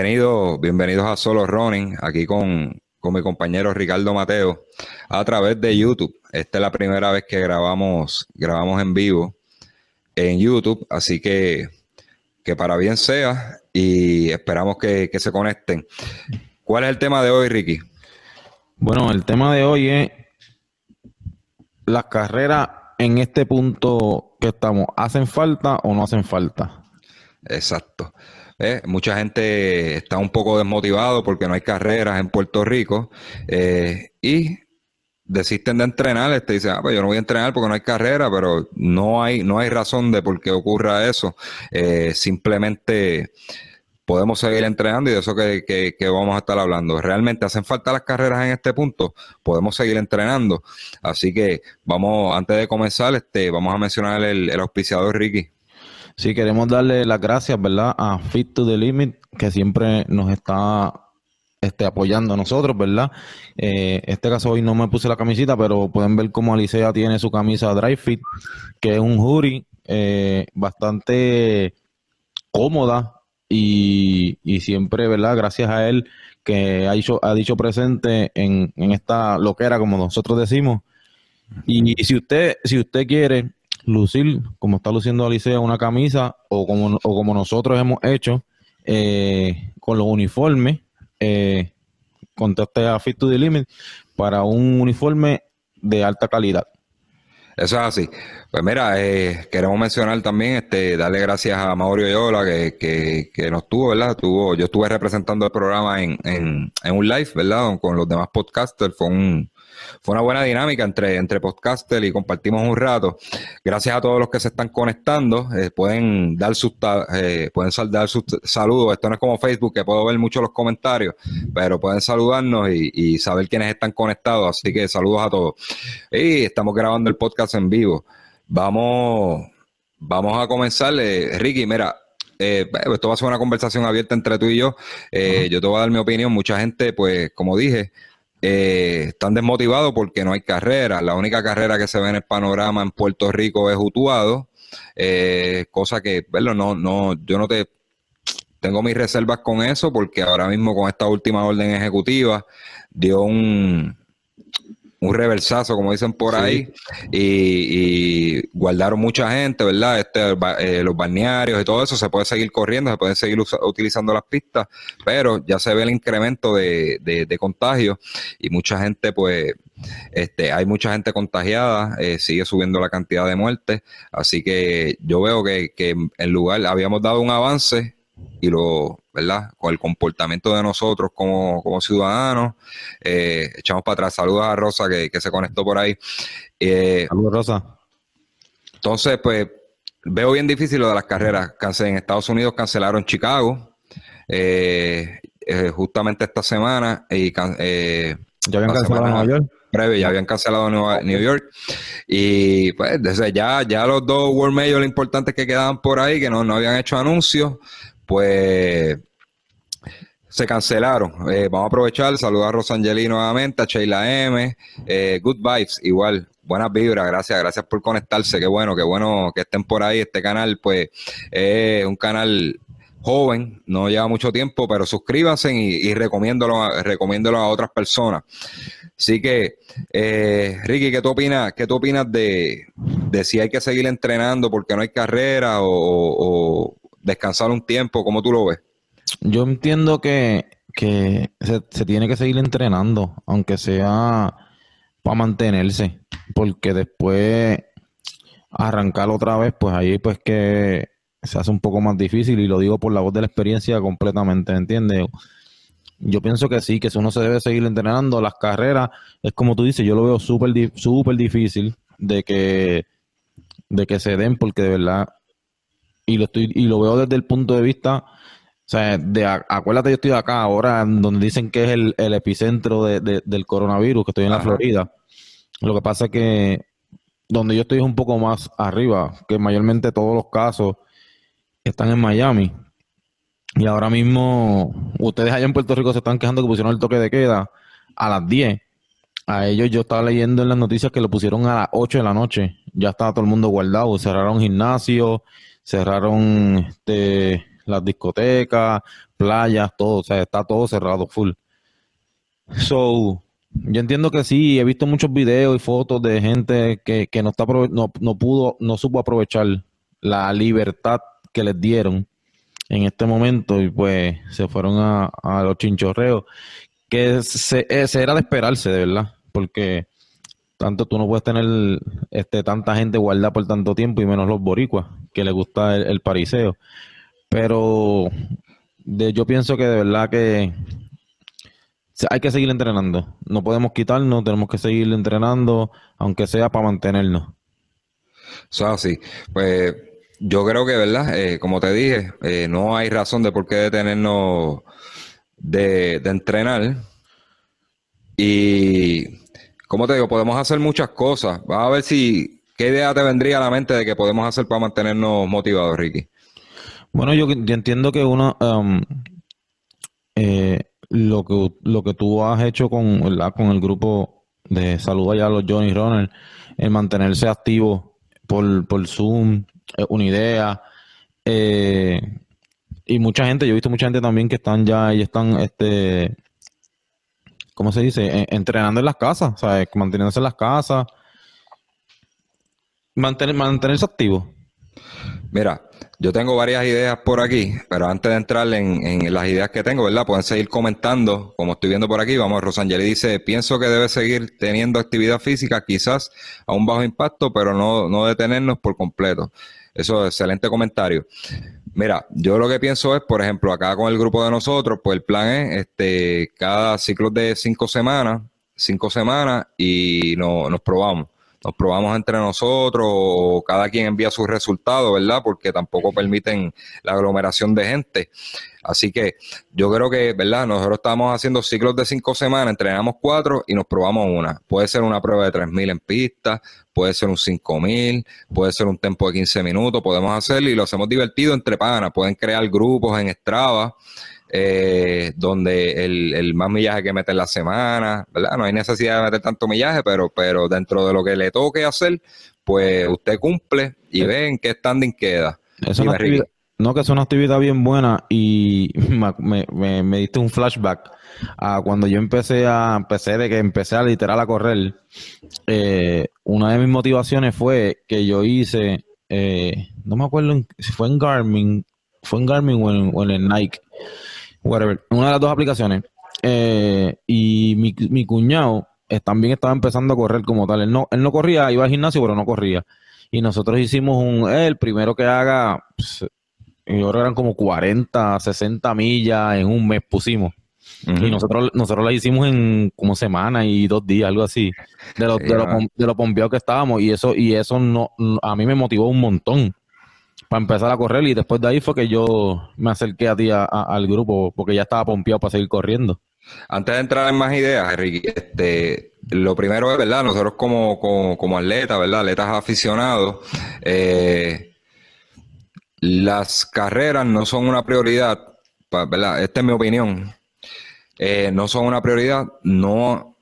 Bienvenidos, bienvenidos a Solo Running, aquí con, con, mi compañero Ricardo Mateo, a través de YouTube. Esta es la primera vez que grabamos, grabamos en vivo en YouTube, así que, que para bien sea y esperamos que, que se conecten. ¿Cuál es el tema de hoy, Ricky? Bueno, el tema de hoy es las carreras en este punto que estamos, ¿hacen falta o no hacen falta? Exacto. Eh, mucha gente está un poco desmotivado porque no hay carreras en Puerto Rico eh, y desisten de entrenar. Este dice, ah, pues yo no voy a entrenar porque no hay carrera, pero no hay, no hay razón de por qué ocurra eso. Eh, simplemente podemos seguir entrenando y de eso que, que, vamos a estar hablando. ¿Realmente hacen falta las carreras en este punto? Podemos seguir entrenando. Así que vamos, antes de comenzar, este, vamos a mencionar el, el auspiciador Ricky. Sí, queremos darle las gracias, ¿verdad? A Fit to the Limit, que siempre nos está este, apoyando a nosotros, ¿verdad? Eh, este caso hoy no me puse la camisita, pero pueden ver cómo Alicia tiene su camisa Dry Fit, que es un jury eh, bastante cómoda y, y, siempre, ¿verdad? Gracias a él que ha dicho, ha dicho presente en, en esta loquera, como nosotros decimos. Y, y si usted, si usted quiere lucir, como está luciendo Alicia, una camisa o como, o como nosotros hemos hecho eh, con los uniformes, eh, a Fit to the Limit para un uniforme de alta calidad. Eso es así. Pues mira, eh, queremos mencionar también, este, darle gracias a Mauricio Yola que, que, que, nos tuvo, ¿verdad? Tuvo, yo estuve representando el programa en, en, en un live, ¿verdad? Con los demás podcasters. Fue un, fue una buena dinámica entre, entre podcaster y compartimos un rato. Gracias a todos los que se están conectando. Eh, pueden dar sus eh, pueden dar sus saludos. Esto no es como Facebook, que puedo ver mucho los comentarios, pero pueden saludarnos y, saber quiénes están conectados. Así que saludos a todos. Y estamos grabando el podcast en vivo. Vamos, vamos a comenzar. Ricky, mira, eh, esto va a ser una conversación abierta entre tú y yo. Yo te voy a dar mi opinión. Mucha gente, pues, como dije, eh, están desmotivados porque no hay carrera. La única carrera que se ve en el panorama en Puerto Rico es Utuado, eh, cosa que, bueno, no, no, yo no te tengo mis reservas con eso porque ahora mismo con esta última orden ejecutiva dio un, un reversazo, como dicen por ahí, y, guardaron mucha gente, ¿verdad? Este, eh, los balnearios y todo eso, se puede seguir corriendo, se pueden seguir utilizando las pistas, pero ya se ve el incremento de, de, contagios y mucha gente, pues, este, hay mucha gente contagiada, eh, sigue subiendo la cantidad de muertes, así que yo veo que, que en lugar, habíamos dado un avance y lo, ¿verdad? Con el comportamiento de nosotros como, como ciudadanos. Eh, echamos para atrás. Saludos a Rosa que, se conectó por ahí. Eh, Saludos, Rosa. Entonces, pues, veo bien difícil lo de las carreras. En Estados Unidos cancelaron Chicago. Eh, justamente esta semana. Y, ya habían cancelado Nueva York. Breve, ya habían cancelado New York. Y pues desde ya, ya los dos World Majors importantes que quedaban por ahí, que no, no habían hecho anuncios, pues se cancelaron. Eh, vamos a aprovechar, saludar a Rosangeli nuevamente, a Sheila M, eh, Good Vibes, igual, buenas vibras, gracias, gracias por conectarse, qué bueno, qué bueno que estén por ahí. Este canal, pues, es un canal joven, no lleva mucho tiempo, pero suscríbanse y, y recomiéndolo, a otras personas. Así que, eh, Ricky, ¿qué tú opinas, qué tú opinas de, si hay que seguir entrenando porque no hay carrera o, descansar un tiempo? ¿Cómo tú lo ves? Yo entiendo que, que se, tiene que seguir entrenando, aunque sea para mantenerse, porque después arrancar otra vez, pues ahí pues que se hace un poco más difícil y lo digo por la voz de la experiencia completamente, ¿entiendes? Yo pienso que sí, que uno se debe seguir entrenando. Las carreras, es como tú dices, yo lo veo súper súper difícil de que, de que se den porque de verdad, y lo, estoy, y lo veo desde el punto de vista O sea, de, acuérdate, yo estoy acá ahora, donde dicen que es el, epicentro del coronavirus, que estoy en la Florida. Lo que pasa es que donde yo estoy es un poco más arriba, que mayormente todos los casos están en Miami. Y ahora mismo, ustedes allá en Puerto Rico se están quejando que pusieron el toque de queda a las 10. A ellos yo estaba leyendo en las noticias que lo pusieron a las 8 de la noche. Ya estaba todo el mundo guardado. Cerraron gimnasios, cerraron este, las discotecas, playas, todo. O sea, está todo cerrado, full. So, yo entiendo que sí. He visto muchos videos y fotos de gente que, que no, está, no, no pudo, no supo aprovechar la libertad que les dieron en este momento y pues se fueron a, a los chinchorreos que se, eh, se, era de esperarse de verdad porque tanto tú no puedes tener este tanta gente guardada por tanto tiempo y menos los boricuas que les gusta el, pariseo. Pero de, yo pienso que de verdad que hay que seguir entrenando. No podemos quitarnos tenemos que seguir entrenando aunque sea para mantenernos. Eso así pues yo creo que verdad eh, como te dije eh, no hay razón de por qué detenernos de, de entrenar. Y como te digo, podemos hacer muchas cosas. Vamos a ver si, ¿qué idea te vendría a la mente de que podemos hacer para mantenernos motivados, Ricky? Bueno, yo, entiendo que uno, um, eh, lo, que, lo que tú has hecho con, con el grupo de salud allá, los Johnny Runner, el mantenerse activo por, por Zoom, una idea. Eh, y mucha gente, yo he visto mucha gente también que están ya y están este, ¿cómo se dice? entrenando en las casas, ¿sabes? Manteniéndose en las casas. Mantener, mantenerse activo. Mira, yo tengo varias ideas por aquí, pero antes de entrar en, las ideas que tengo, ¿verdad? Pueden seguir comentando, como estoy viendo por aquí. Vamos, Rosangeli dice, pienso que debe seguir teniendo actividad física, quizás a un bajo impacto, pero no, no detenernos por completo. Eso es excelente comentario. Mira, yo lo que pienso es, por ejemplo, acá con el grupo de nosotros, pues el plan es este, cada ciclo de cinco semanas, cinco semanas y no, nos probamos. Nos probamos entre nosotros cada quien envía sus resultados, ¿verdad? Porque tampoco permiten la aglomeración de gente. Así que yo creo que, ¿verdad? Nosotros estamos haciendo ciclos de cinco semanas, entrenamos cuatro y nos probamos una. Puede ser una prueba de 3.000 en pista, puede ser un 5.000, puede ser un tempo de 15 minutos, podemos hacerlo y lo hacemos divertido entre panas. Pueden crear grupos en Strava. Eh, donde el, más millaje que mete en la semana, ¿verdad? No hay necesidad de meter tanto millaje, pero, pero dentro de lo que le toque hacer, pues usted cumple y ve en qué standing queda. Eso no, que es una actividad bien buena y me, me, me, diste un flashback a cuando yo empecé a empecé de que empecé a literal a correr. Eh, una de mis motivaciones fue que yo hice, eh, no me acuerdo si fue en Garmin, fue en Garmin o en, Nike, whatever, una de las dos aplicaciones. Eh, y mi, mi cuñado también estaba empezando a correr como tal. Él no, él no corría, iba al gimnasio, pero no corría. Y nosotros hicimos un, el primero que haga, pues, y ahora eran como 40, 60 millas en un mes pusimos. Y nosotros, nosotros la hicimos en como semana y dos días, algo así, de lo, de, lo, pompeados que estábamos. Y eso, y eso no, a mí me motivó un montón para empezar a correr. Y después de ahí fue que yo me acerqué a ti al grupo, porque ya estaba pompeado para seguir corriendo. Antes de entrar en más ideas, Ricky, este, lo primero es, ¿verdad? Nosotros como, como, como atletas, ¿verdad? Atletas aficionados, eh, las carreras no son una prioridad, ¿verdad? Esta es mi opinión. Eh, no son una prioridad, no.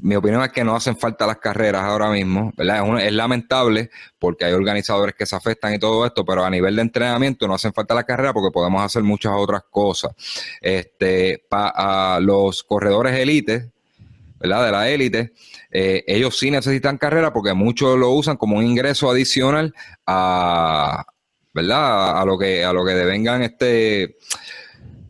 Mi opinión es que no hacen falta las carreras ahora mismo, ¿verdad? Es, lamentable porque hay organizadores que se afectan y todo esto, pero a nivel de entrenamiento no hacen falta las carreras porque podemos hacer muchas otras cosas. Este, para los corredores élites, ¿verdad? De la élite, eh, ellos sí necesitan carrera porque muchos lo usan como un ingreso adicional a, ¿verdad? A, lo que, a lo que devengan este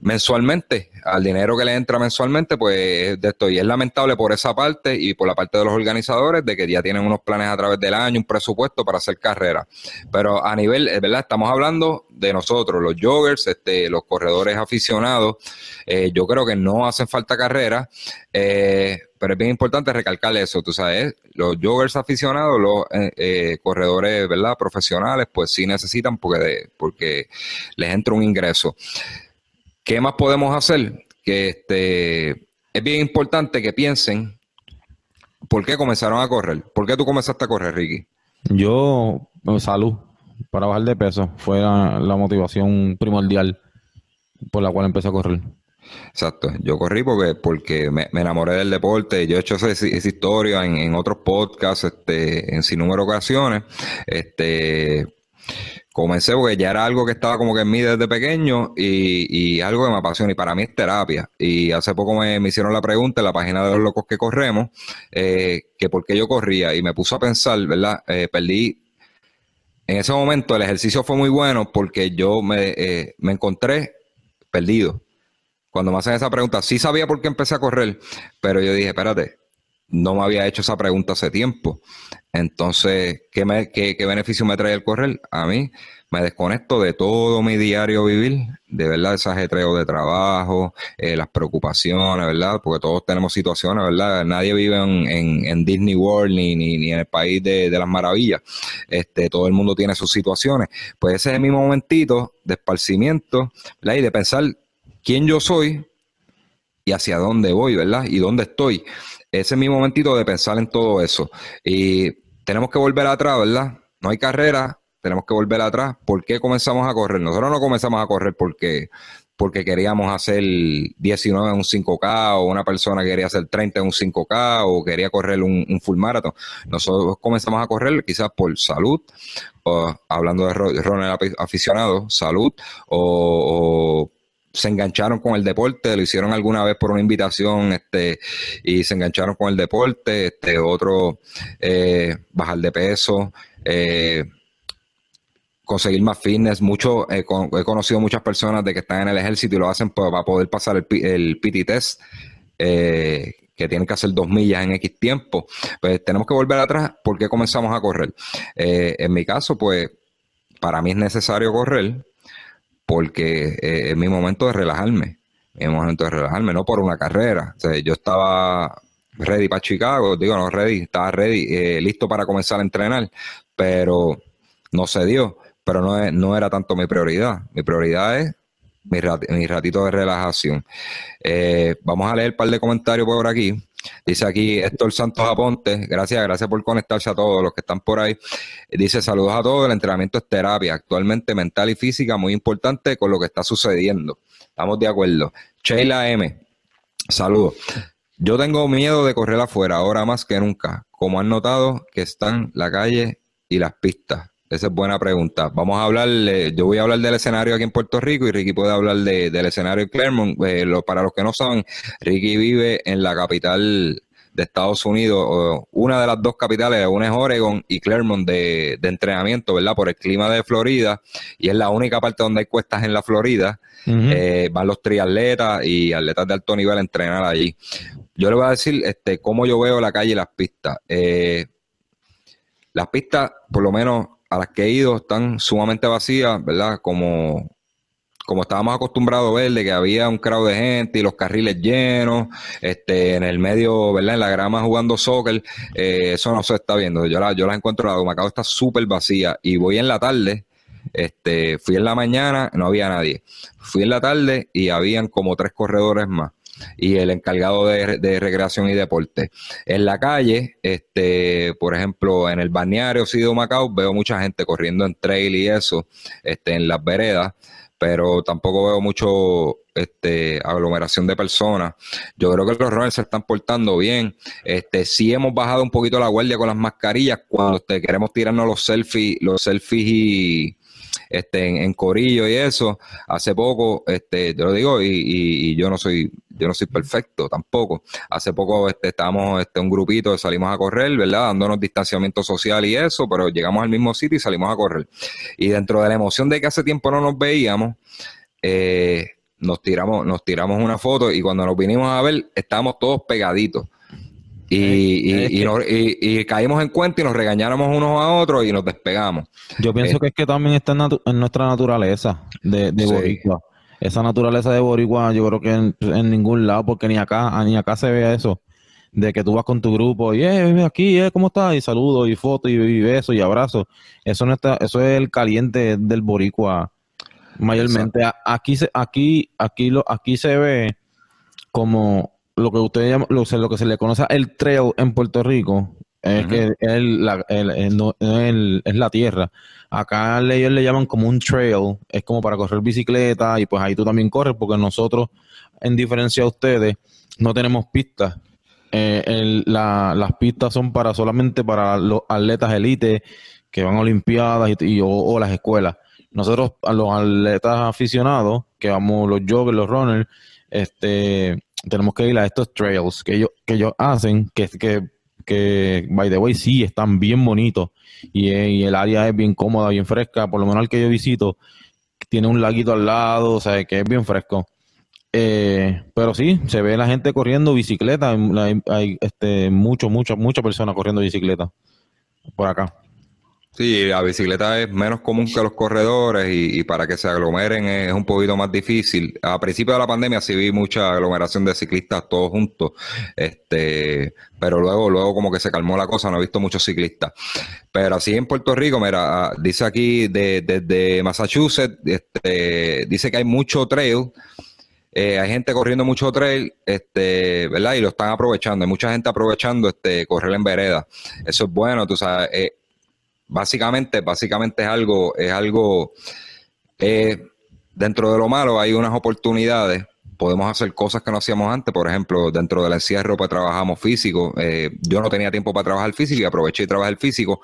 mensualmente, al dinero que le entra mensualmente, pues de esto. Y es lamentable por esa parte y por la parte de los organizadores de que ya tienen unos planes a través del año, un presupuesto para hacer carrera. Pero a nivel, eh, ¿verdad? Estamos hablando de nosotros, los joggers, este, los corredores aficionados. Eh, yo creo que no hacen falta carrera. Eh, pero es bien importante recalcar eso, tú sabes, los joggers aficionados, los eh, corredores, ¿verdad? Profesionales, pues sí necesitan porque, porque les entra un ingreso. ¿Qué más podemos hacer? Que este, es bien importante que piensen por qué comenzaron a correr. ¿Por qué tú comenzaste a correr, Ricky? Yo, salud, para bajar de peso, fue la, motivación primordial por la cual empecé a correr. Exacto, yo corrí porque, porque me, enamoré del deporte, yo he hecho esa, historia en, en, otros podcasts, este, en sin número de ocasiones, este, comencé porque ya era algo que estaba como que en mí desde pequeño y, algo que me apasiona y para mí es terapia. Y hace poco me, hicieron la pregunta en la página de los locos que corremos, eh, que por qué yo corría y me puso a pensar, ¿verdad? Eh, perdí, en ese momento el ejercicio fue muy bueno porque yo me, eh, me encontré perdido. Cuando me hacen esa pregunta, sí sabía por qué empecé a correr, pero yo dije, espérate, no me había hecho esa pregunta hace tiempo. Entonces, ¿qué, beneficio me trae el correr? A mí me desconecto de todo mi diario vivir, de verdad, ese ajetreo de trabajo, eh, las preocupaciones, ¿verdad? Porque todos tenemos situaciones, ¿verdad? Nadie vive en, Disney World ni, en el país de, las maravillas. Este, todo el mundo tiene sus situaciones. Pues ese es mi momentito de esparcimiento, ¿verdad? Y de pensar quién yo soy y hacia dónde voy, ¿verdad? Y dónde estoy. Ese es mi momentito de pensar en todo eso. Y tenemos que volver atrás, ¿verdad? No hay carrera, tenemos que volver atrás. ¿Por qué comenzamos a correr? Nosotros no comenzamos a correr porque, porque queríamos hacer 19 en un 5K o una persona quería hacer 30 en un 5K o quería correr un, full marathon. Nosotros comenzamos a correr quizás por salud, o, hablando de Ronald aficionado, salud o se engancharon con el deporte, lo hicieron alguna vez por una invitación, este, y se engancharon con el deporte, este, otro eh, bajar de peso, eh, conseguir más fitness, mucho, he conocido muchas personas de que están en el ejército y lo hacen para poder pasar el, el PT test, eh, que tienen que hacer dos millas en X tiempo. Pues tenemos que volver atrás porque comenzamos a correr. en mi caso, pues, para mí es necesario correr porque eh, es mi momento de relajarme, mi momento de relajarme, no por una carrera. O sea, yo estaba ready para Chicago, digo, no ready, estaba ready, eh, listo para comenzar a entrenar, pero no se dio, pero no, no era tanto mi prioridad. Mi prioridad es mi, ratito de relajación. Eh, vamos a leer un par de comentarios por aquí. Dice aquí Héctor Santos Aponte, gracias, gracias por conectarse a todos los que están por ahí. Dice saludos a todos, el entrenamiento es terapia, actualmente mental y física, muy importante con lo que está sucediendo. Estamos de acuerdo. Sheila M, saludos. Yo tengo miedo de correr afuera, ahora más que nunca. Como han notado que están la calle y las pistas. Esa es buena pregunta. Vamos a hablar, yo voy a hablar del escenario aquí en Puerto Rico y Ricky puede hablar del escenario en Claremont. Eh, para los que no saben, Ricky vive en la capital de Estados Unidos, una de las dos capitales, una es Oregon y Claremont de, entrenamiento, ¿verdad? Por el clima de Florida y es la única parte donde hay cuestas en la Florida. Eh, van los triatletas y atletas de alto nivel a entrenar allí. Yo le voy a decir este, cómo yo veo la calle y las pistas. Eh, las pistas, por lo menos a las que he ido están sumamente vacías, ¿verdad? Como, como estábamos acostumbrados a ver, de que había un crowd de gente y los carriles llenos, este, en el medio, ¿verdad? En la grama jugando soccer, eh, eso no se está viendo. Yo la, yo las encuentro, la Dumacao está súper vacía y voy en la tarde, este, fui en la mañana, no había nadie. Fui en la tarde y habían como tres corredores más y el encargado de, recreación y deporte. En la calle, este, por ejemplo, en el balneario Sido Macao, veo mucha gente corriendo en trail y eso, este, en las veredas, pero tampoco veo mucho este, aglomeración de personas. Yo creo que los runners se están portando bien. Este, sí hemos bajado un poquito la guardia con las mascarillas cuando este, queremos tirarnos los selfies, los selfies y este, en, Corillo y eso, hace poco, este, te lo digo, y, yo no soy, yo no soy perfecto tampoco. Hace poco este, estábamos este, un grupito, salimos a correr, ¿verdad? Dándonos distanciamiento social y eso, pero llegamos al mismo sitio y salimos a correr. Y dentro de la emoción de que hace tiempo no nos veíamos, eh, nos tiramos, nos tiramos una foto y cuando nos vinimos a ver, estábamos todos pegaditos. Y, y, caímos en cuenta y nos regañáramos unos a otros y nos despegamos. Yo pienso eh, que es que también está en, nuestra naturaleza de, Boricua. Esa naturaleza de Boricua, yo creo que en, ningún lado, porque ni acá, ni acá se ve eso. De que tú vas con tu grupo y, eh, aquí, eh, ¿cómo estás? Y saludos, y fotos, y, besos, y abrazos. Eso no está, eso es el caliente del Boricua Mayormente. Aquí se, aquí, aquí lo, aquí se ve como lo que usted llama, lo, lo que se le conoce el trail en Puerto Rico, es que el, la, es la tierra. Acá ellos le llaman como un trail, es como para correr bicicleta y pues ahí tú también corres porque nosotros, en diferencia de ustedes, no tenemos pistas. Eh, las pistas son para solamente para los atletas elite que van a Olimpiadas y, o, las escuelas. Nosotros, a los atletas aficionados, que vamos los joggers, los runners, este, tenemos que ir a estos trails que ellos, que ellos hacen, que, que, que, by the way, sí, están bien bonitos y, y, el área es bien cómoda, bien fresca, por lo menos el que yo visito, tiene un laguito al lado, o sea, que es bien fresco. Eh, pero sí, se ve la gente corriendo bicicleta, hay, hay este, mucho, muchas, muchas personas corriendo bicicleta por acá. Sí, la bicicleta es menos común que los corredores y, para que se aglomeren es, un poquito más difícil. A principio de la pandemia sí vi mucha aglomeración de ciclistas todos juntos, este, pero luego, luego como que se calmó la cosa, no he visto muchos ciclistas. Pero así en Puerto Rico, mira, ah, dice aquí desde de, Massachusetts, este, dice que hay mucho trail. Eh, hay gente corriendo mucho trail, este, ¿verdad? Y lo están aprovechando. Hay mucha gente aprovechando este correr en vereda. Eso es bueno, tú sabes. Eh, básicamente, básicamente es algo, es algo, eh, dentro de lo malo hay unas oportunidades, podemos hacer cosas que no hacíamos antes, por ejemplo, dentro del encierro pues trabajamos físico, eh, yo no tenía tiempo para trabajar físico y aproveché y trabajé el físico,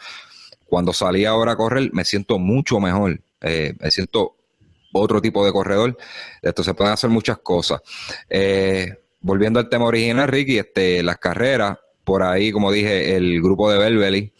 cuando salí ahora a correr me siento mucho mejor, eh, me siento otro tipo de corredor, esto se pueden hacer muchas cosas. volviendo al tema original, Ricky, este, las carreras, por ahí, como dije, el grupo de Belbeli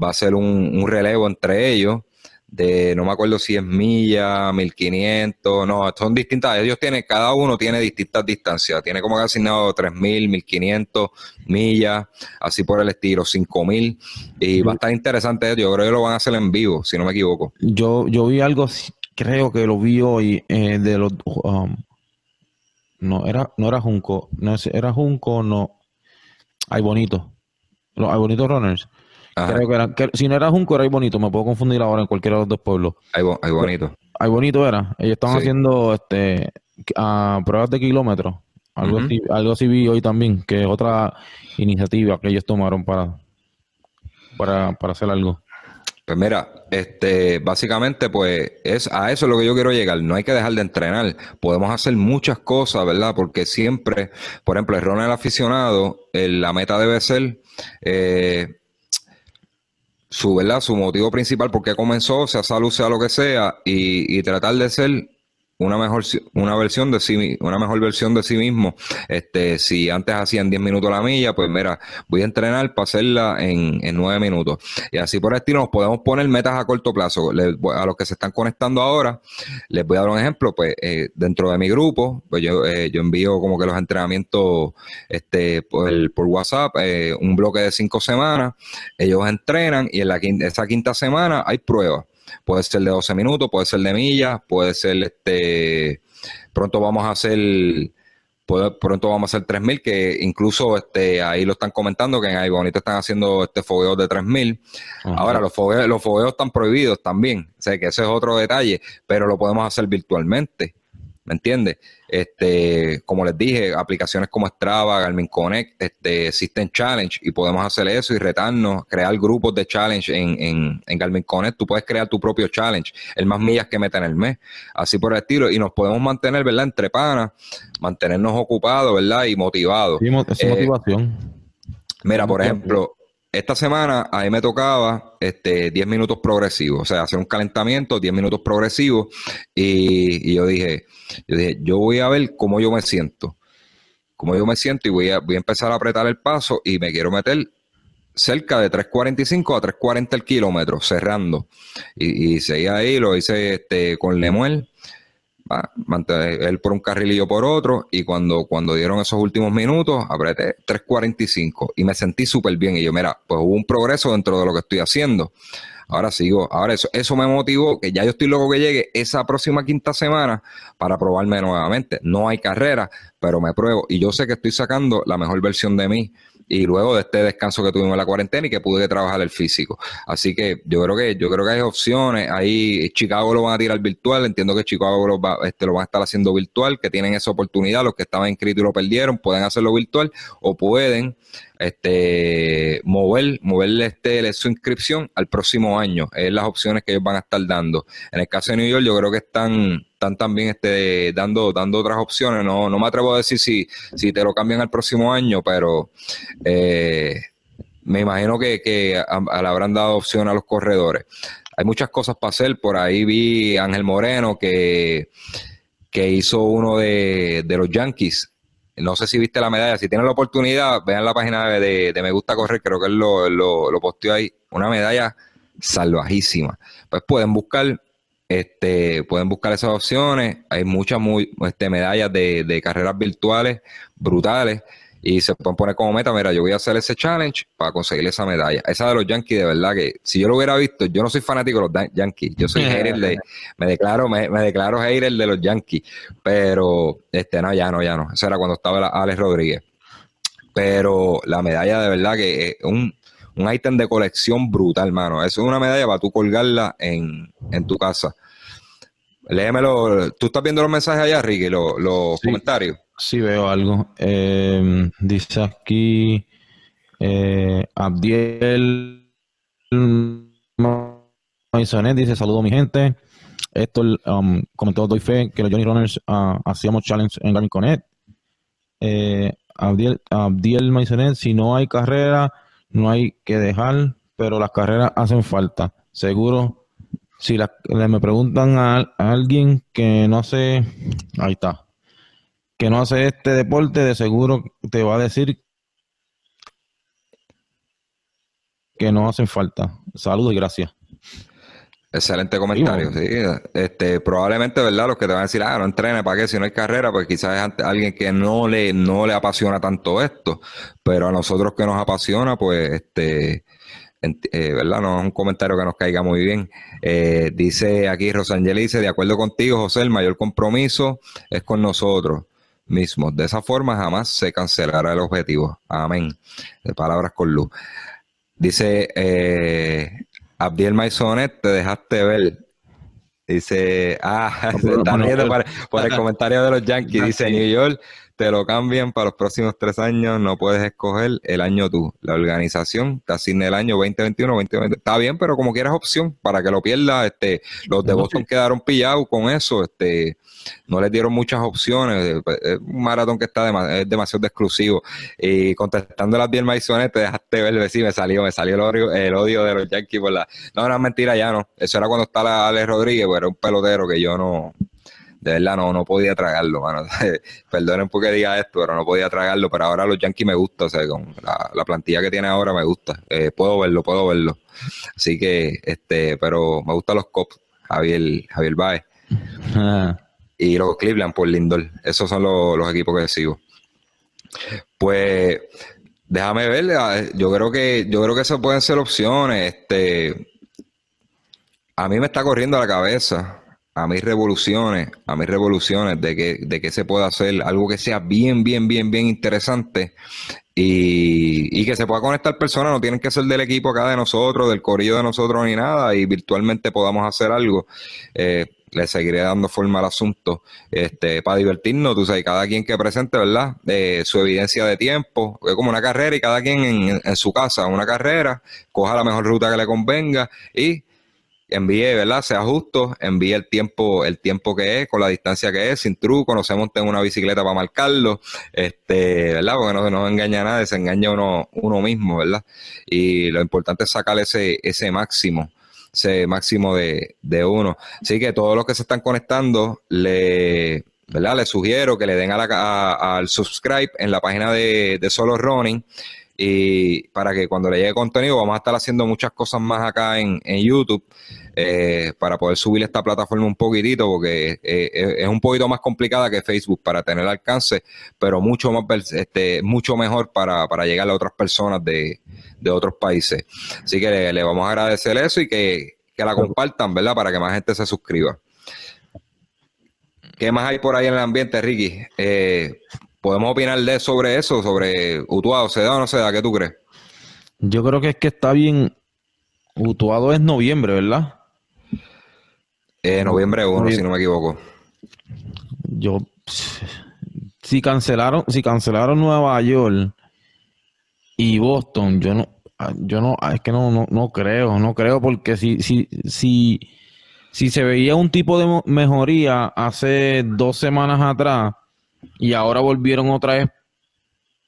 va a ser un, relevo entre ellos de no me acuerdo si es milla, 1500, no, son distintas, ellos tienen, cada uno tiene distintas distancias, tiene como que asignado 3000, 1500 millas, así por el estilo, 5000, y va a estar interesante, yo creo que lo van a hacer en vivo, si no me equivoco. Yo, yo vi algo, creo que lo vi hoy, eh, de los, um, no, era, no era Junco, no, era Junco, no, hay bonito, hay bonitos runners, Creo que, si no era Junco, era bonito. Me puedo confundir ahora en cualquiera de los dos pueblos. Hay, bonito. Hay bonito era. Ellos estaban haciendo este pruebas de kilómetros. Algo, así, algo así vi hoy también, que es otra iniciativa que ellos tomaron para, para, para hacer algo. Pues mira, este, básicamente, pues es a eso es lo que yo quiero llegar. No hay que dejar de entrenar. Podemos hacer muchas cosas, ¿verdad? Porque siempre, por ejemplo, el del aficionado, la meta debe ser eh, su, ¿verdad? su motivo principal, porque comenzó, sea salud, sea lo que sea, y, y tratar de ser una mejor una versión de sí una mejor versión de sí mismo. Este si antes hacían 10 minutos la milla pues mira voy a entrenar para hacerla en, en 9 minutos. Y así por el estilo nos podemos poner metas a corto plazo. A los que se están conectando ahora les voy a dar un ejemplo pues eh, dentro de mi grupo pues yo, eh, yo envío como que los entrenamientos este por, por WhatsApp eh, un bloque de 5 semanas. Ellos entrenan y en la esa quinta semana hay pruebas Puede ser de 12 minutos, puede ser de millas, puede ser este. Pronto vamos a hacer. pronto vamos a hacer 3000, que incluso este, ahí lo están comentando que en ahí bonito están haciendo este fogueo de 3000. Ahora, los fogueos, los fogueos están prohibidos también. O sea que ese es otro detalle, pero lo podemos hacer virtualmente. ¿Me entiendes? Este, como les dije, aplicaciones como Strava, Garmin Connect, este, existen challenge y podemos hacer eso y retarnos, crear grupos de challenge en, en, en Garmin Connect. Tú puedes crear tu propio challenge, el más millas que meta en el mes, así por el estilo, y nos podemos mantener, ¿verdad? Entre panas, mantenernos ocupados, ¿verdad? Y motivados. Sí, eh, motivación. Mira, por ejemplo, esta semana a mí me tocaba este, 10 minutos progresivos, o sea, hacer un calentamiento, 10 minutos progresivos, y, yo dije, yo dije, yo voy a ver cómo yo me siento, cómo yo me siento, y voy a, voy a empezar a apretar el paso, y me quiero meter cerca de 3.45 a 3.40 el kilómetro, cerrando. Y, y seguí ahí, lo hice este, con Lemuel, él por un carril y yo por otro, y cuando, cuando dieron esos últimos minutos, apreté 3.45 y me sentí súper bien. Y yo, mira, pues hubo un progreso dentro de lo que estoy haciendo. Ahora sigo, ahora eso, eso me motivó que ya yo estoy loco que llegue esa próxima quinta semana para probarme nuevamente. No hay carrera, pero me pruebo y yo sé que estoy sacando la mejor versión de mí y luego de este descanso que tuvimos en la cuarentena y que pude trabajar el físico. Así que yo creo que yo creo que hay opciones. Ahí Chicago lo van a tirar virtual, entiendo que Chicago lo, va, este, lo van a estar haciendo virtual, que tienen esa oportunidad, los que estaban inscritos y lo perdieron, pueden hacerlo virtual o pueden este, mover, moverle este, su inscripción al próximo año. Es las opciones que ellos van a estar dando. En el caso de New York, yo creo que están, están también este, dando, dando otras opciones. No, no me atrevo a decir si, si te lo cambian al próximo año, pero eh, me imagino que, le habrán dado opción a los corredores. Hay muchas cosas para hacer. Por ahí vi Ángel Moreno que, que hizo uno de, de los Yankees no sé si viste la medalla. Si tienen la oportunidad, vean la página de, Me Gusta Correr, creo que él lo, lo, posteó ahí. Una medalla salvajísima. Pues pueden buscar, este, pueden buscar esas opciones. Hay muchas muy, este, medallas de, de carreras virtuales brutales y se pueden poner como meta, mira, yo voy a hacer ese challenge para conseguir esa medalla. Esa de los Yankees, de verdad que si yo lo hubiera visto, yo no soy fanático de los Yankees, yo soy hater de, me declaro, me, declaro hater de los Yankees, pero este, no, ya no, ya no. Eso era cuando estaba Alex Rodríguez. Pero la medalla de verdad que es un, un ítem de colección brutal, hermano. Eso es una medalla para tú colgarla en, en tu casa. Léemelo. ¿Tú estás viendo los mensajes allá, Ricky? Los, los comentarios. Sí, veo algo. Eh, dice aquí eh, Abdiel Maisonet, dice saludo mi gente. Esto um, comentó doy fe que los Johnny Runners uh, hacíamos challenge en Garmin Connect. Eh, Abdiel, Abdiel Maisonet, si no hay carrera, no hay que dejar, pero las carreras hacen falta. Seguro, si me preguntan a, a alguien que no sé, ahí está que no hace este deporte, de seguro te va a decir que no hacen falta. Saludos y gracias. Excelente comentario, sí. Este, probablemente, ¿verdad? Los que te van a decir, ah, no entrene, ¿para qué? Si no hay carrera, pues quizás es alguien que no le, no le apasiona tanto esto. Pero a nosotros que nos apasiona, pues, este, eh, ¿verdad? No es un comentario que nos caiga muy bien. Eh, dice aquí Rosangeli, dice, de acuerdo contigo, José, el mayor compromiso es con nosotros mismos. De esa forma jamás se cancelará el objetivo. Amén. De palabras con luz. Dice eh, Abdiel Maisonet, te dejaste ver. Dice, ah, también por, el comentario de los Yankees. Dice New York, te lo cambian para los próximos tres años, no puedes escoger el año tú. La organización te asigna el año 2021, 2020. Está bien, pero como quieras opción, para que lo pierdas, este, los de Boston quedaron pillados con eso, este, no les dieron muchas opciones. Es un maratón que está es demasiado exclusivo. Y contestando las 10 maizones, te dejaste ver, sí, me salió, me salió el odio, el odio de los Yankees por. No, no mentira, ya no. Eso era cuando estaba Alex Rodríguez, pero era un pelotero que yo no, de verdad no, no podía tragarlo, mano. Perdonen porque diga esto, pero no podía tragarlo. Pero ahora los Yankees me gusta, o sea, la, plantilla que tiene ahora me gusta. Eh, puedo verlo, puedo verlo. Así que, este, pero me gustan los Cops, Javier, Javier Baez. Ah. Y los Cleveland por Lindor. Esos son los, equipos que sigo. Pues, déjame ver, yo creo que, yo creo que esas pueden ser opciones. Este, a mí me está corriendo la cabeza a mis revoluciones, a mis revoluciones de que, de que se pueda hacer algo que sea bien, bien, bien, bien interesante y, y, que se pueda conectar personas, no tienen que ser del equipo acá de nosotros, del corillo de nosotros ni nada, y virtualmente podamos hacer algo. Eh, le seguiré dando forma al asunto este, para divertirnos, tú sabes, cada quien que presente, ¿verdad? de su evidencia de tiempo, es como una carrera y cada quien en, su casa, una carrera, coja la mejor ruta que le convenga y envíe, ¿verdad? Sea justo, envíe el tiempo, el tiempo que es, con la distancia que es, sin truco, no se monte en una bicicleta para marcarlo, este, ¿verdad? Porque no se nos engaña nada, se engaña uno, uno mismo, ¿verdad? Y lo importante es sacar ese, ese máximo, ese máximo de, de uno. Así que todos los que se están conectando, le, ¿verdad? Les sugiero que le den a la, al subscribe en la página de, de Solo Running y para que cuando le llegue contenido vamos a estar haciendo muchas cosas más acá en, en YouTube eh, para poder subir esta plataforma un poquitito, porque eh, es un poquito más complicada que Facebook para tener alcance, pero mucho más este, mucho mejor para, para llegar a otras personas de, de otros países. Así que le, vamos a agradecer eso y que, que la compartan, ¿verdad? Para que más gente se suscriba. ¿Qué más hay por ahí en el ambiente, Ricky? Eh, podemos opinar de sobre eso, sobre Utuado, ¿se da o no se da? ¿Qué tú crees? Yo creo que es que está bien. Utuado es noviembre, ¿verdad? Eh, noviembre 1, si no me equivoco. Yo, si cancelaron, si cancelaron Nueva York y Boston, yo no, yo no, es que no, no, no creo, no creo, porque si, si, si, si se veía un tipo de mejoría hace dos semanas atrás y ahora volvieron otra vez,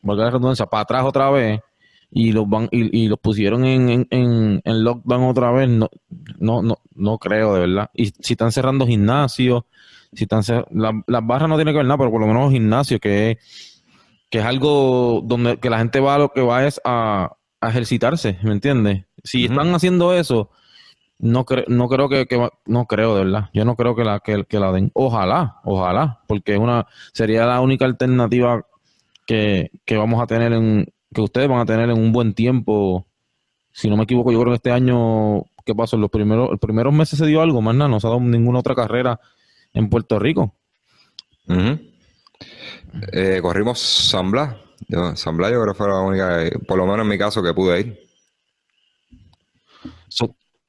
para atrás otra vez, y los van y, los pusieron en, en, en, lockdown otra vez, no, no, no, no creo de verdad. Y si están cerrando gimnasios, si están las barras no tiene que ver nada, pero por lo menos los gimnasios, que es, que es algo donde que la gente va, lo que va es a, ejercitarse, ¿me entiendes? Si están haciendo eso, no, no creo que, no creo de verdad. Yo no creo que la, que, que la den. Ojalá, ojalá, porque una sería la única alternativa que, que vamos a tener en, que ustedes van a tener en un buen tiempo. Si no me equivoco, yo creo que este año, ¿qué pasó? En los primeros, los primeros meses se dio algo, más nada, no se ha dado ninguna otra carrera en Puerto Rico. Eh, corrimos San Blas. Yo, San Blas yo creo que fue la única, por lo menos en mi caso, que pude ir.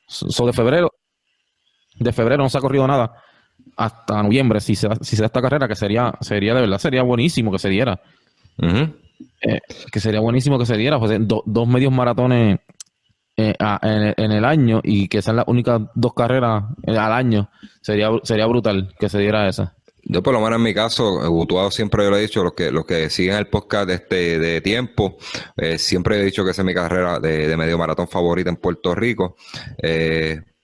So, de febrero, de febrero no se ha corrido nada hasta noviembre, si se, si se da esta carrera, que sería, sería de verdad, sería buenísimo que se diera. Eh, que sería buenísimo que se diera, pues, dos medios maratones eh, en, el año y que sean las únicas dos carreras eh, al año, sería, sería brutal que se diera esa. Yo por lo menos en mi caso, Gutuado siempre yo lo he dicho, los que, los que siguen el podcast de este de tiempo, siempre he dicho que esa es mi carrera de, medio maratón favorita en Puerto Rico.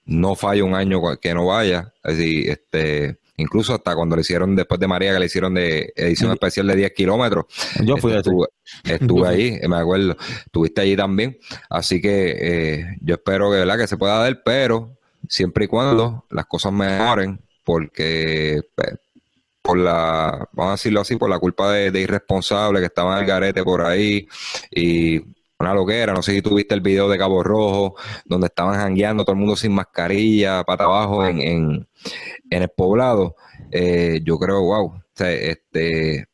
no falla un año que no vaya. Decir, este, incluso hasta cuando le hicieron después de María que le hicieron de edición especial de 10 kilómetros. Yo fui estuve, estuve ahí, me acuerdo, estuviste allí también, así que eh, yo espero que, ¿verdad? que se pueda dar, pero siempre y cuando las cosas mejoren, porque pues, por la, vamos a decirlo así, por la culpa de, de irresponsables que estaban el garete por ahí y una loquera. No sé si tuviste el video de Cabo Rojo, donde estaban jangueando todo el mundo sin mascarilla, pata abajo en, en, el poblado. Eh, yo creo, wow, este,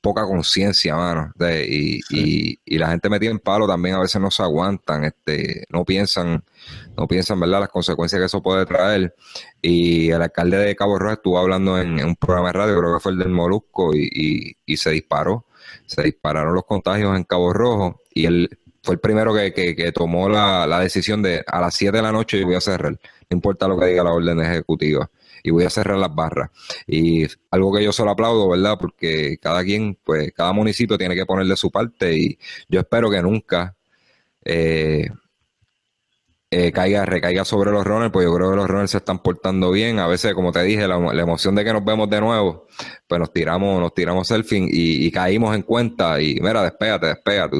poca conciencia, mano. y, y, la gente metida en palo también a veces no se aguantan, este, no piensan, no piensan, ¿verdad?, las consecuencias que eso puede traer. Y el alcalde de Cabo Rojo estuvo hablando en, un programa de radio, creo que fue el del Molusco, y, y se disparó. Se dispararon los contagios en Cabo Rojo y él fue el primero que, que, tomó la, la, decisión de a las 7 de la noche yo voy a cerrar, no importa lo que diga la orden ejecutiva, y voy a cerrar las barras. Y algo que yo solo aplaudo, ¿verdad? Porque cada quien, pues cada municipio tiene que ponerle su parte y yo espero que nunca eh, eh, caiga, recaiga sobre los runners, pues yo creo que los runners se están portando bien. A veces, como te dije, la, emoción de que nos vemos de nuevo, pues nos tiramos, nos tiramos selfie y, y caímos en cuenta y mira, despégate, despégate,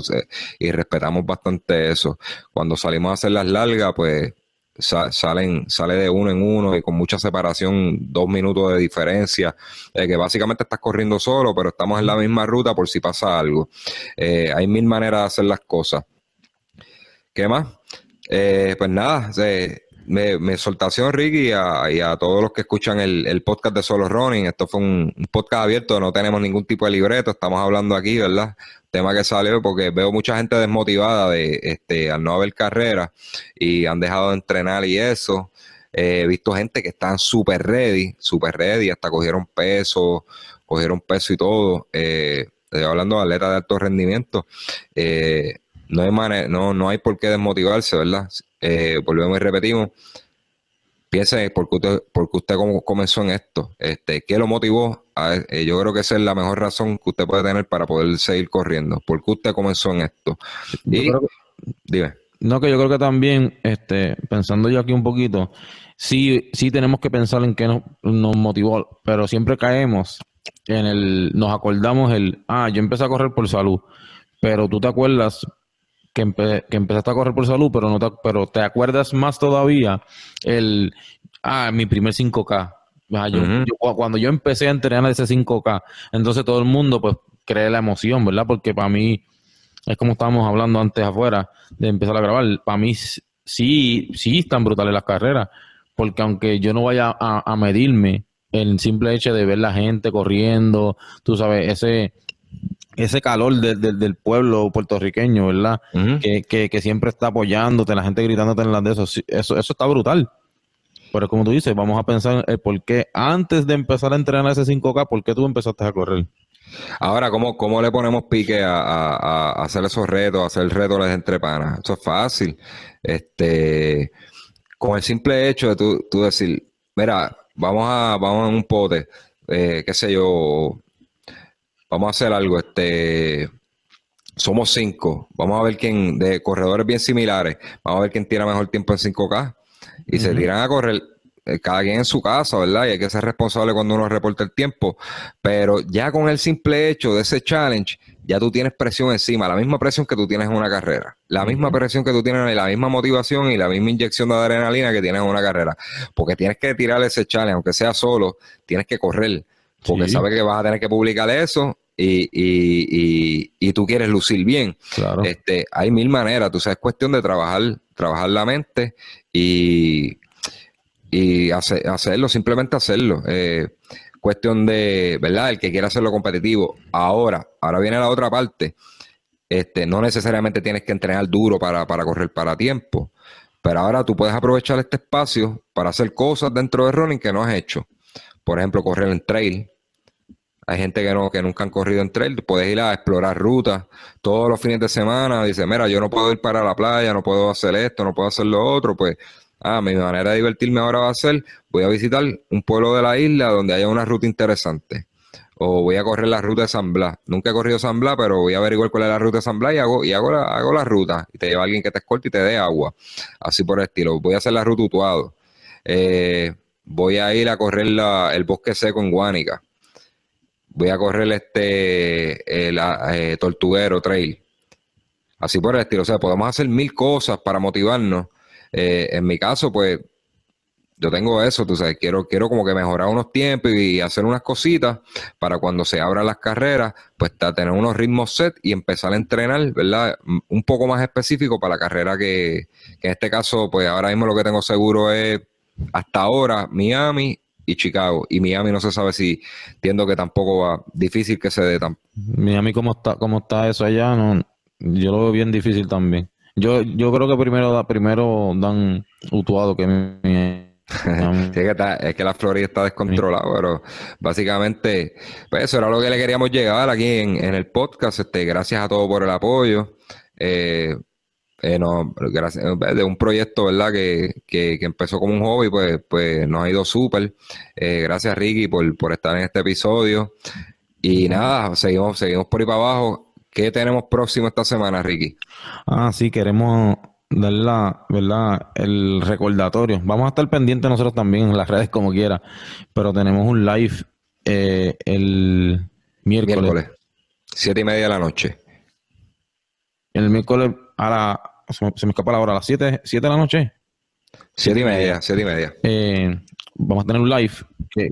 y respetamos bastante eso. Cuando salimos a hacer las largas, pues salen, sale de uno en uno y con mucha separación, dos minutos de diferencia, eh, que básicamente estás corriendo solo, pero estamos en la misma ruta por si pasa algo. Eh, hay mil maneras de hacer las cosas. ¿Qué más? Eh, pues nada, me, me soltación Ricky y a, todos los que escuchan el, podcast de Solo Running. Esto fue un, podcast abierto, no tenemos ningún tipo de libreto, estamos hablando aquí, ¿verdad? Tema que salió porque veo mucha gente desmotivada de este al no haber carrera y han dejado de entrenar y eso. Eh, he visto gente que están súper ready, súper ready, hasta cogieron peso, cogieron peso y todo. Eh, hablando de atletas de alto rendimiento. Eh, no hay, no, no hay por qué desmotivarse, ¿verdad? Eh, volvemos y repetimos. Piense por qué usted, porque usted comenzó en esto. Este, ¿Qué lo motivó? Eh, yo creo que esa es la mejor razón que usted puede tener para poder seguir corriendo. ¿Por qué usted comenzó en esto? Y, dime. No, que yo creo que también, este, pensando yo aquí un poquito, sí, sí tenemos que pensar en qué nos, nos motivó, pero siempre caemos en el, nos acordamos el, ah, yo empecé a correr por salud, pero tú te acuerdas que, empezaste a correr por salud, pero no te, pero te acuerdas más todavía el, ah, mi primer 5K. cuando yo empecé a entrenar ese 5K, entonces todo el mundo pues cree la emoción, ¿verdad? Porque para mí, es como estábamos hablando antes afuera de empezar a grabar, para mí sí, sí están brutales las carreras, porque aunque yo no vaya a, a medirme, el simple hecho de ver la gente corriendo, tú sabes, ese ese calor del pueblo puertorriqueño, ¿verdad? que, que, siempre está apoyándote, la gente gritándote en las de eso. Eso, eso está brutal. Pero como tú dices, vamos a pensar el por qué antes de empezar a entrenar ese 5K, ¿por qué tú empezaste a correr? Ahora, ¿cómo, cómo le ponemos pique a, hacer esos retos, a hacer el reto de entre panas? Eso es fácil. Este, con el simple hecho de tú, decir, mira, vamos a, vamos a un pote, eh, qué sé yo, vamos a hacer algo, este, somos cinco, vamos a ver quién, de corredores bien similares, vamos a ver quién tira mejor tiempo en 5K y se tiran a correr eh, cada quien en su casa, ¿verdad? Y hay que ser responsable cuando uno reporta el tiempo, pero ya con el simple hecho de ese challenge, ya tú tienes presión encima, la misma presión que tú tienes en una carrera, la misma presión que tú tienes, la misma motivación y la misma inyección de adrenalina que tienes en una carrera, porque tienes que tirar ese challenge, aunque sea solo, tienes que correr, porque sabes que vas a tener que publicar eso y, y, y, tú quieres lucir bien. Claro. Este, hay mil maneras, tú sabes, es cuestión de trabajar, trabajar la mente y, y hacerlo, simplemente hacerlo. Eh, cuestión de, ¿verdad? El que quiera hacerlo competitivo. Ahora, ahora viene la otra parte. Este, no necesariamente tienes que entrenar duro para, para correr para tiempo, pero ahora tú puedes aprovechar este espacio para hacer cosas dentro de running que no has hecho. Por ejemplo, correr en trail. Hay gente que no, que nunca han corrido en trail. Puedes ir a explorar rutas todos los fines de semana. Dice, mira, yo no puedo ir para la playa, no puedo hacer esto, no puedo hacer lo otro. Pues ah, mi manera de divertirme ahora va a ser, voy a visitar un pueblo de la isla donde haya una ruta interesante. O voy a correr la ruta de San Blas. Nunca he corrido San Blas, pero voy a averiguar cuál es la ruta de San Blas y hago, y hago, la, hago la ruta. Y te lleva alguien que te escorte y te dé agua. Así por el estilo. Voy a hacer la ruta Utuado. Eh, voy a ir a correr el bosque seco en Guánica. Voy a correr este el, eh, Tortuguero Trail. Así por el estilo. O sea, podemos hacer mil cosas para motivarnos eh, en mi caso, pues yo tengo eso, tú sabes, quiero, quiero como que mejorar unos tiempos y hacer unas cositas para cuando se abran las carreras, pues tener unos ritmos set y empezar a entrenar, ¿verdad? Un poco más específico para la carrera que, que en este caso, pues ahora mismo lo que tengo seguro es hasta ahora Miami y Chicago. Y Miami no se sabe si entiendo que tampoco va difícil que se dé tan. Miami, ¿cómo está, cómo está eso allá? No, yo lo veo bien difícil también. Yo, yo creo que primero, primero dan Utuado que mi, es, que es que la Florida está descontrolada, pero básicamente, pues eso era lo que le queríamos llegar aquí en, el podcast. Este, gracias a todos por el apoyo. Eh, eh, no, gracias, de un proyecto, ¿verdad? Que, que, que, empezó como un hobby, pues, pues nos ha ido súper. Eh, gracias, Ricky, por, por estar en este episodio. Y nada, seguimos, seguimos por ahí para abajo. ¿Qué tenemos próximo esta semana, Ricky? Ah, sí, queremos dar la, ¿verdad? el recordatorio. Vamos a estar pendientes nosotros también en las redes como quiera, pero tenemos un live eh, el miércoles. miércoles. Siete y media de la noche. El miércoles a la... Se me, escapa la hora, a las siete, siete de la noche. Siete y media, siete y media. Eh, vamos a tener un live que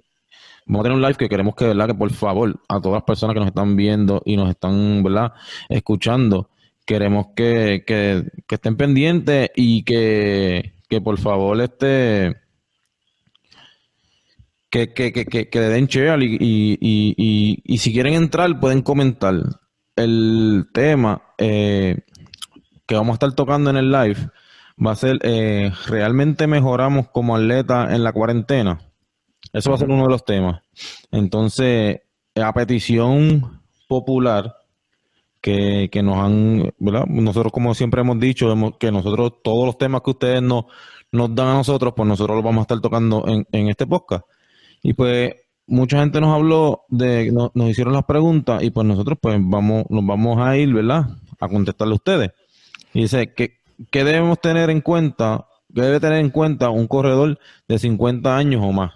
Vamos a tener un live que queremos que, ¿verdad? Que por favor, a todas las personas que nos están viendo y nos están, ¿verdad? Escuchando, queremos que, que, estén pendientes y que, que por favor, este... Que, que, que, que, le den share y, y, y, y, si quieren entrar pueden comentar el tema eh, que vamos a estar tocando en el live va a ser eh, realmente mejoramos como atleta en la cuarentena eso va a ser uno de los temas. Entonces, a petición popular que, nos han, ¿verdad? Nosotros, como siempre hemos dicho, que nosotros, todos los temas que ustedes nos, nos dan a nosotros, pues nosotros los vamos a estar tocando en, en este podcast. Y pues, mucha gente nos habló de, nos, nos hicieron las preguntas y pues nosotros, pues vamos, nos vamos a ir, ¿verdad? A contestarle a ustedes. Dice, ¿qué, qué debemos tener en cuenta? ¿Qué debe tener en cuenta un corredor de 50 años o más?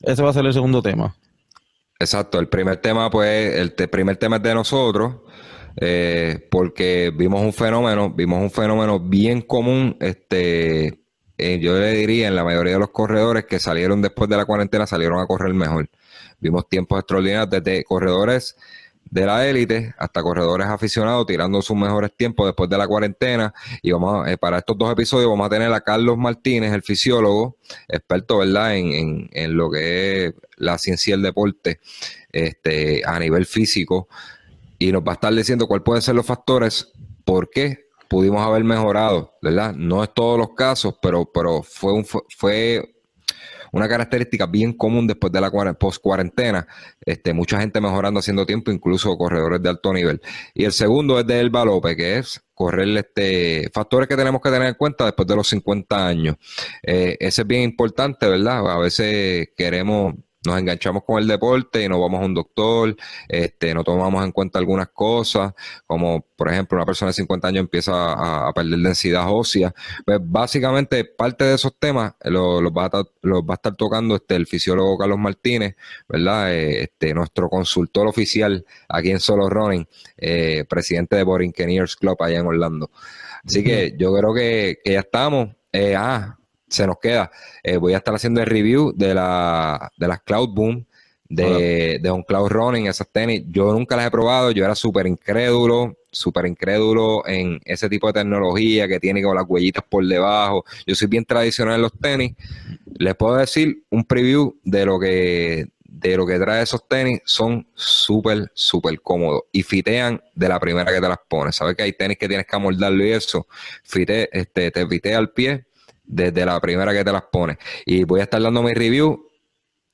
Ese va a ser el segundo tema. Exacto, el primer tema, pues, el primer tema es de nosotros, eh, porque vimos un fenómeno, vimos un fenómeno bien común, este, eh, yo le diría en la mayoría de los corredores que salieron después de la cuarentena, salieron a correr mejor. Vimos tiempos extraordinarios desde corredores de la élite hasta corredores aficionados tirando sus mejores tiempos después de la cuarentena. Y vamos eh, para estos dos episodios vamos a tener a Carlos Martínez, el fisiólogo, experto, ¿verdad?, en, en, lo que es la ciencia del deporte este, a nivel físico. y nos va a estar diciendo cuáles pueden ser los factores, por qué pudimos haber mejorado, ¿verdad? No es todos los casos, pero, pero fue, un, fue una característica bien común después de la post cuarentena, este, mucha gente mejorando haciendo tiempo, incluso corredores de alto nivel. Y el segundo es de Elba López, que es correr este factores que tenemos que tener en cuenta después de los 50 años. Eh, ese es bien importante, ¿verdad? A veces queremos nos enganchamos con el deporte y nos vamos a un doctor, este, no tomamos en cuenta algunas cosas, como por ejemplo una persona de 50 años empieza a, perder densidad ósea. Pues básicamente parte de esos temas los, va, a, va a estar tocando este, el fisiólogo Carlos Martínez, ¿verdad? Eh, este, nuestro consultor oficial aquí en Solo Running, eh, presidente de Borinqueniers Club allá en Orlando. Así que yo creo que, que ya estamos. Eh, ah, se nos queda. Eh, voy a estar haciendo el review de, la, de las Cloud Boom, de, de un Cloud Running, esas tenis. Yo nunca las he probado, yo era súper incrédulo, súper incrédulo en ese tipo de tecnología que tiene con las huellitas por debajo. Yo soy bien tradicional en los tenis. Les puedo decir un preview de lo que de lo que trae esos tenis son súper, súper cómodos y fitean de la primera que te las pones. Sabes que hay tenis que tienes que amoldarlo y eso, fite, este, te fitea al pie desde la primera que te las pones. Y voy a estar dando mi review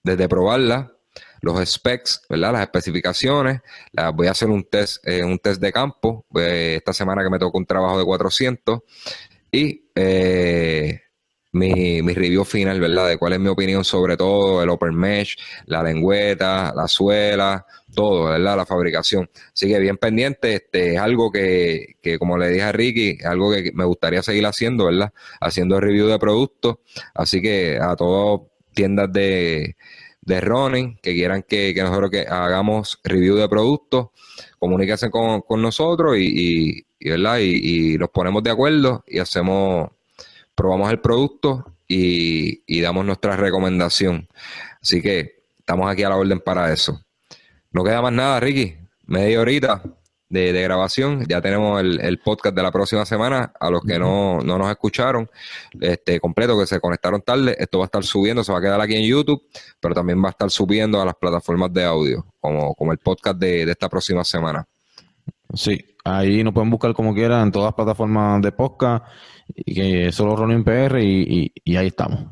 desde probarla, los specs, ¿verdad? Las especificaciones. Las voy a hacer un test, eh, un test de campo eh, esta semana que me tocó un trabajo de 400 y eh, mi, mi, review final, ¿verdad? De cuál es mi opinión sobre todo el open mesh, la lengüeta, la suela, todo, ¿verdad? La fabricación. Así que bien pendiente, este es algo que, que como le dije a Ricky, algo que me gustaría seguir haciendo, ¿verdad? Haciendo review de productos. Así que a todas tiendas de, de running que quieran que, nosotros que hagamos review de productos, comuníquense con, con nosotros y, y, ¿verdad? Y, y nos ponemos de acuerdo y hacemos probamos el producto y, damos nuestra recomendación. Así que estamos aquí a la orden para eso. No queda más nada, Ricky. Media horita de, grabación. Ya tenemos el, podcast de la próxima semana. A los que no, nos escucharon, este completo, que se conectaron tarde, esto va a estar subiendo, se va a quedar aquí en YouTube, pero también va a estar subiendo a las plataformas de audio, como, como el podcast de, de esta próxima semana. Sí, ahí nos pueden buscar como quieran en todas las plataformas de podcast y que solo Ronin PR y, ahí estamos.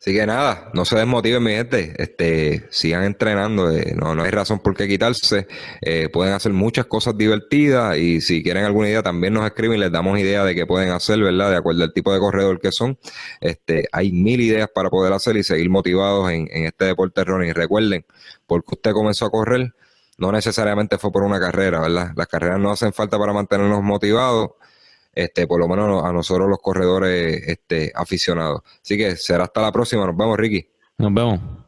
Así que nada, no se desmotiven mi gente, este, sigan entrenando, eh, no, no hay razón por qué quitarse, eh, pueden hacer muchas cosas divertidas y si quieren alguna idea también nos escriben y les damos idea de qué pueden hacer, ¿verdad? De acuerdo al tipo de corredor que son, este, hay mil ideas para poder hacer y seguir motivados en, este deporte running. Recuerden, porque usted comenzó a correr, no necesariamente fue por una carrera, ¿verdad? Las carreras no hacen falta para mantenernos motivados, este, por lo menos a nosotros los corredores este, aficionados. Así que será hasta la próxima. Nos vemos, Ricky. Nos vemos.